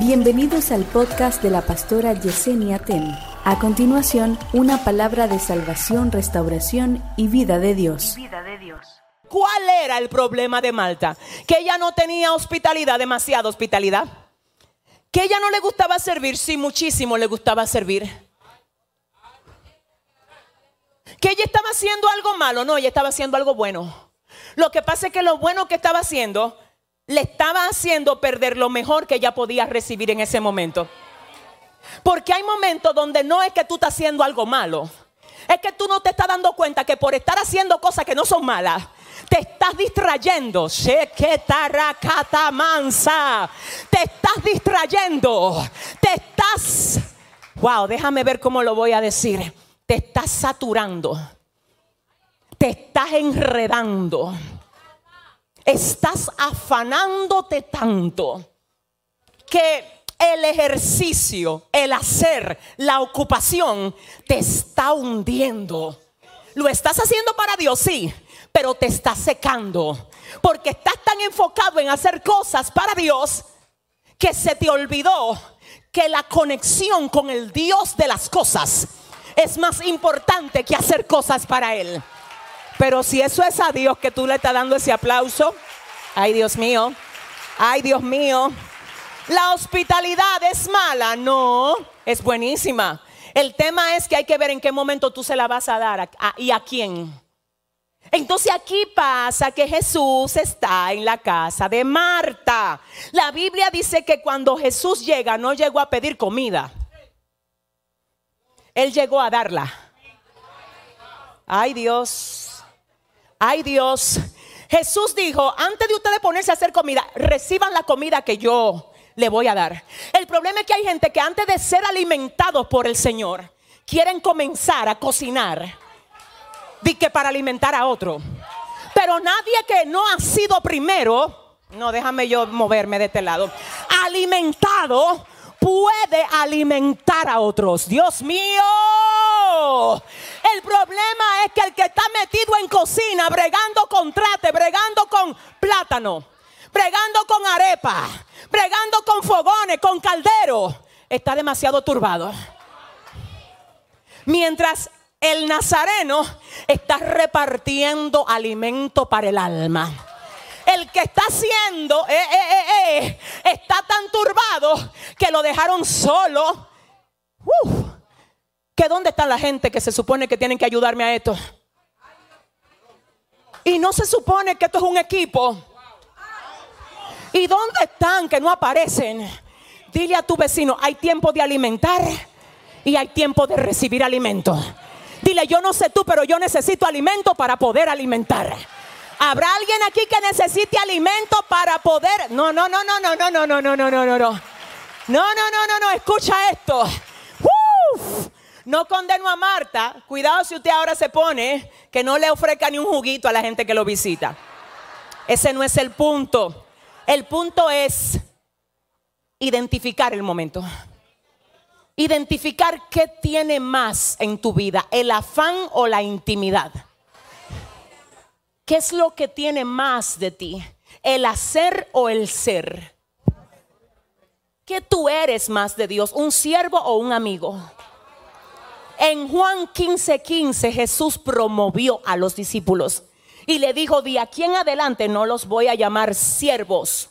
Bienvenidos al podcast de la pastora Yesenia Ten. A continuación, una palabra de salvación, restauración y vida de Dios. ¿Cuál era el problema de Malta? Que ella no tenía hospitalidad, demasiada hospitalidad. Que ella no le gustaba servir, sí, muchísimo le gustaba servir. Que ella estaba haciendo algo malo, no, ella estaba haciendo algo bueno. Lo que pasa es que lo bueno que estaba haciendo le estaba haciendo perder lo mejor que ella podía recibir en ese momento. Porque hay momentos donde no es que tú estás haciendo algo malo, es que tú no te estás dando cuenta que por estar haciendo cosas que no son malas, te estás distrayendo. mansa. Te estás distrayendo. Te estás. Wow, déjame ver cómo lo voy a decir. Te estás saturando. Te estás enredando estás afanándote tanto que el ejercicio, el hacer, la ocupación te está hundiendo. Lo estás haciendo para Dios, sí, pero te está secando. Porque estás tan enfocado en hacer cosas para Dios que se te olvidó que la conexión con el Dios de las cosas es más importante que hacer cosas para Él. Pero si eso es a Dios que tú le estás dando ese aplauso, ay Dios mío, ay Dios mío, la hospitalidad es mala, no, es buenísima. El tema es que hay que ver en qué momento tú se la vas a dar y a quién. Entonces aquí pasa que Jesús está en la casa de Marta. La Biblia dice que cuando Jesús llega no llegó a pedir comida. Él llegó a darla. Ay Dios. Ay Dios. Jesús dijo, antes de ustedes ponerse a hacer comida, reciban la comida que yo le voy a dar. El problema es que hay gente que antes de ser alimentados por el Señor, quieren comenzar a cocinar. Di que para alimentar a otro. Pero nadie que no ha sido primero, no déjame yo moverme de este lado, alimentado puede alimentar a otros. Dios mío. El problema es que el que está metido en cocina, bregando con trate, bregando con plátano, bregando con arepa, bregando con fogones, con caldero, está demasiado turbado. Mientras el nazareno está repartiendo alimento para el alma. El que está haciendo eh, eh, eh, está tan turbado que lo dejaron solo. ¿Que dónde está la gente que se supone que tienen que ayudarme a esto? Y no se supone que esto es un equipo. ¿Y dónde están que no aparecen? Dile a tu vecino, hay tiempo de alimentar y hay tiempo de recibir alimento. Dile, yo no sé tú, pero yo necesito alimento para poder alimentar. ¿Habrá alguien aquí que necesite alimento para poder? No, no, no, no, no, no, no, no, no, no, no, no. No, no, no, no, no, escucha esto. No condeno a Marta. Cuidado si usted ahora se pone que no le ofrezca ni un juguito a la gente que lo visita. Ese no es el punto. El punto es identificar el momento. Identificar qué tiene más en tu vida, el afán o la intimidad. ¿Qué es lo que tiene más de ti? ¿El hacer o el ser? ¿Qué tú eres más de Dios? ¿Un siervo o un amigo? En Juan 15:15 15, Jesús promovió a los discípulos y le dijo, de aquí en adelante no los voy a llamar siervos,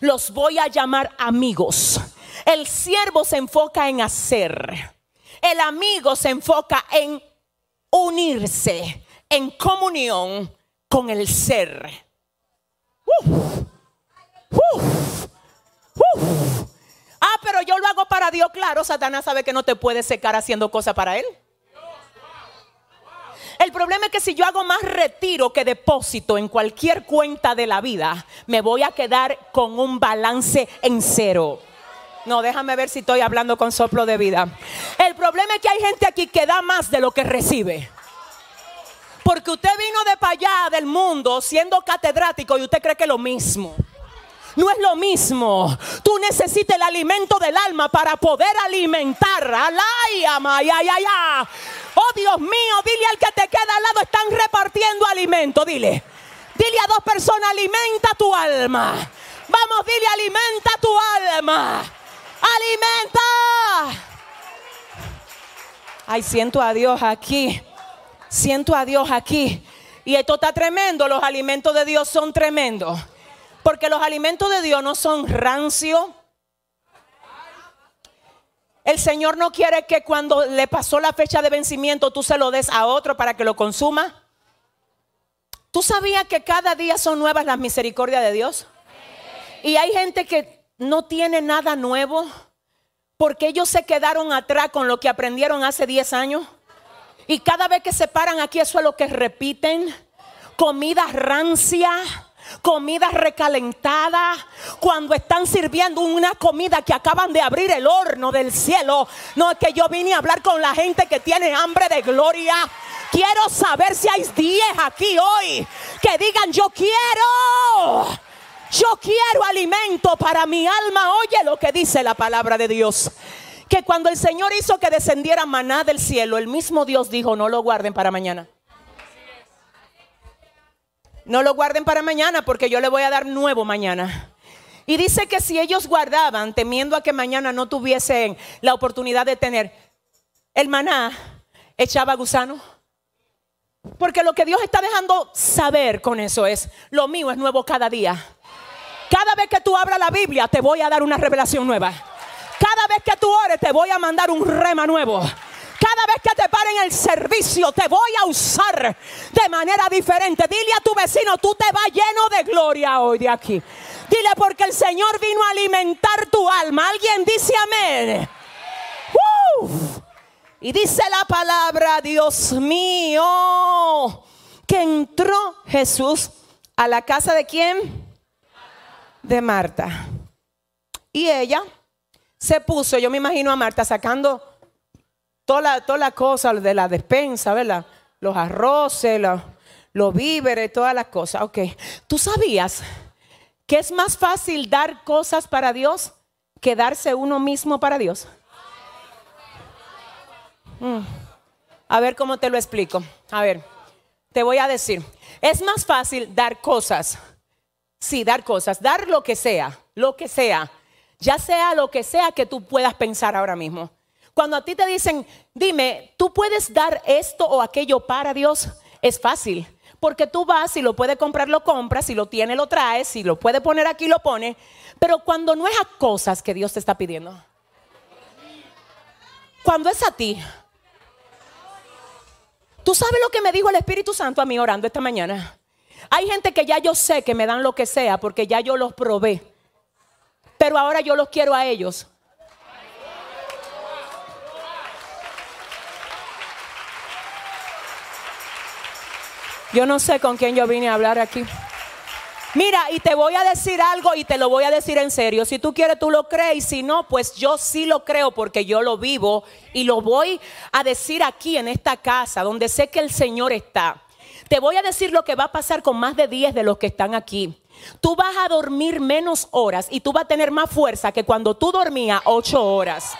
los voy a llamar amigos. El siervo se enfoca en hacer, el amigo se enfoca en unirse, en comunión con el ser. Pero yo lo hago para Dios. Claro, Satanás sabe que no te puede secar haciendo cosas para él. El problema es que si yo hago más retiro que depósito en cualquier cuenta de la vida, me voy a quedar con un balance en cero. No, déjame ver si estoy hablando con soplo de vida. El problema es que hay gente aquí que da más de lo que recibe. Porque usted vino de para allá del mundo siendo catedrático y usted cree que es lo mismo. No es lo mismo. Tú necesitas el alimento del alma para poder alimentar. Alaya, Oh Dios mío, dile al que te queda al lado, están repartiendo alimento. Dile. Dile a dos personas, alimenta tu alma. Vamos, dile, alimenta tu alma. alimenta. Ay, siento a Dios aquí. Siento a Dios aquí. Y esto está tremendo. Los alimentos de Dios son tremendos. Porque los alimentos de Dios no son rancio. El Señor no quiere que cuando le pasó la fecha de vencimiento tú se lo des a otro para que lo consuma. ¿Tú sabías que cada día son nuevas las misericordias de Dios? Y hay gente que no tiene nada nuevo porque ellos se quedaron atrás con lo que aprendieron hace 10 años. Y cada vez que se paran aquí, eso es lo que repiten. Comida rancia, comida recalentada. Cuando están sirviendo una comida que acaban de abrir el horno del cielo. No es que yo vine a hablar con la gente que tiene hambre de gloria. Quiero saber si hay 10 aquí hoy que digan yo quiero. Yo quiero alimento para mi alma. Oye lo que dice la palabra de Dios que cuando el Señor hizo que descendiera maná del cielo, el mismo Dios dijo, no lo guarden para mañana. No lo guarden para mañana porque yo le voy a dar nuevo mañana. Y dice que si ellos guardaban, temiendo a que mañana no tuviesen la oportunidad de tener el maná, echaba gusano. Porque lo que Dios está dejando saber con eso es, lo mío es nuevo cada día. Cada vez que tú abras la Biblia, te voy a dar una revelación nueva. Cada vez que tú ores te voy a mandar un rema nuevo. Cada vez que te paren el servicio te voy a usar de manera diferente. Dile a tu vecino, tú te vas lleno de gloria hoy de aquí. Dile porque el Señor vino a alimentar tu alma. Alguien dice amén. Y dice la palabra, Dios mío, que entró Jesús a la casa de quién? De Marta. Y ella se puso, yo me imagino a Marta sacando toda la, cosa de la despensa, ¿verdad? Los arroces, los, víveres, todas las cosas. Ok, ¿tú sabías que es más fácil dar cosas para Dios que darse uno mismo para Dios? Mm. A ver cómo te lo explico. A ver, te voy a decir, es más fácil dar cosas. Sí, dar cosas, dar lo que sea, lo que sea ya sea lo que sea que tú puedas pensar ahora mismo. Cuando a ti te dicen, dime, ¿tú puedes dar esto o aquello para Dios? Es fácil. Porque tú vas, si lo puedes comprar, lo compras, si lo tiene, lo traes, si lo puede poner aquí, lo pone. Pero cuando no es a cosas que Dios te está pidiendo, cuando es a ti, tú sabes lo que me dijo el Espíritu Santo a mí orando esta mañana. Hay gente que ya yo sé que me dan lo que sea porque ya yo los probé pero ahora yo los quiero a ellos. Yo no sé con quién yo vine a hablar aquí. Mira, y te voy a decir algo y te lo voy a decir en serio. Si tú quieres, tú lo crees. Y si no, pues yo sí lo creo porque yo lo vivo y lo voy a decir aquí en esta casa donde sé que el Señor está. Te voy a decir lo que va a pasar con más de 10 de los que están aquí. Tú vas a dormir menos horas y tú vas a tener más fuerza que cuando tú dormías ocho horas.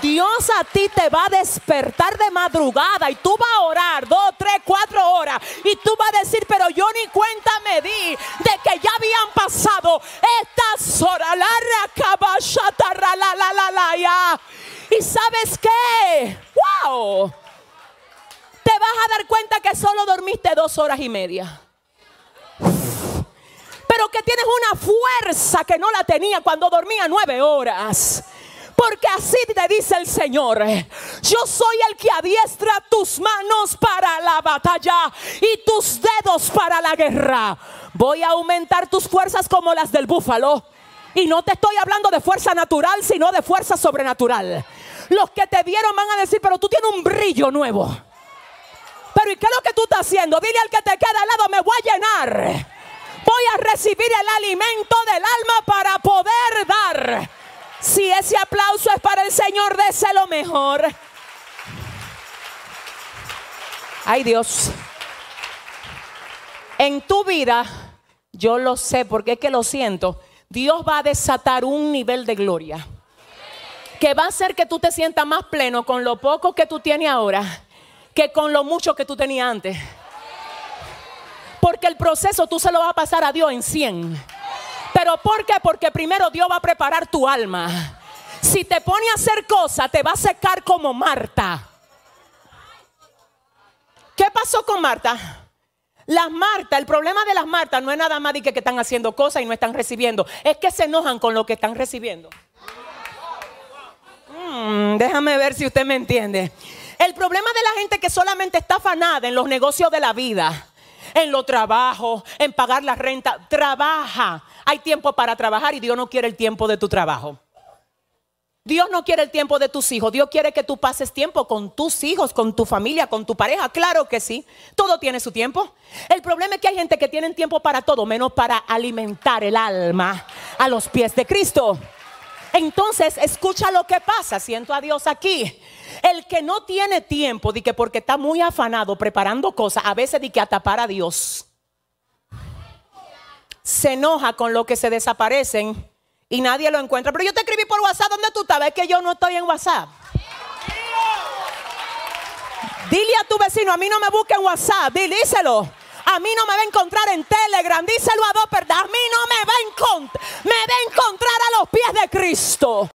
Dios a ti te va a despertar de madrugada y tú vas a orar dos, tres, cuatro horas y tú vas a decir, pero yo ni cuenta me di de que ya habían pasado estas horas. La, la, la, la. Y sabes qué? ¡Wow! Te vas a dar cuenta que solo dormiste dos horas y media pero que tienes una fuerza que no la tenía cuando dormía nueve horas. Porque así te dice el Señor, yo soy el que adiestra tus manos para la batalla y tus dedos para la guerra. Voy a aumentar tus fuerzas como las del búfalo. Y no te estoy hablando de fuerza natural, sino de fuerza sobrenatural. Los que te vieron van a decir, pero tú tienes un brillo nuevo. Pero ¿y qué es lo que tú estás haciendo? Dile al que te queda al lado, me voy a llenar voy a recibir el alimento del alma para poder dar. Si ese aplauso es para el Señor, lo mejor. Ay Dios. En tu vida, yo lo sé porque es que lo siento, Dios va a desatar un nivel de gloria que va a hacer que tú te sientas más pleno con lo poco que tú tienes ahora que con lo mucho que tú tenías antes. Porque el proceso tú se lo vas a pasar a Dios en 100. Pero ¿por qué? Porque primero Dios va a preparar tu alma. Si te pone a hacer cosas, te va a secar como Marta. ¿Qué pasó con Marta? Las Marta, el problema de las Marta no es nada más de que, están haciendo cosas y no están recibiendo, es que se enojan con lo que están recibiendo. Mm, déjame ver si usted me entiende. El problema de la gente que solamente está afanada en los negocios de la vida, en los trabajos, en pagar la renta, trabaja. Hay tiempo para trabajar y Dios no quiere el tiempo de tu trabajo. Dios no quiere el tiempo de tus hijos. Dios quiere que tú pases tiempo con tus hijos, con tu familia, con tu pareja. Claro que sí. Todo tiene su tiempo. El problema es que hay gente que tiene tiempo para todo, menos para alimentar el alma a los pies de Cristo. Entonces, escucha lo que pasa. Siento a Dios aquí. El que no tiene tiempo, de que porque está muy afanado preparando cosas, a veces de que a tapar a Dios, se enoja con lo que se desaparecen y nadie lo encuentra. Pero yo te escribí por WhatsApp, ¿dónde tú estabas? Es que yo no estoy en WhatsApp. Dile a tu vecino, a mí no me busque en WhatsApp, díselo. A mí no me va a encontrar en Telegram, díselo a dos, A mí no me va a encontrar, me va a encontrar a los pies de Cristo.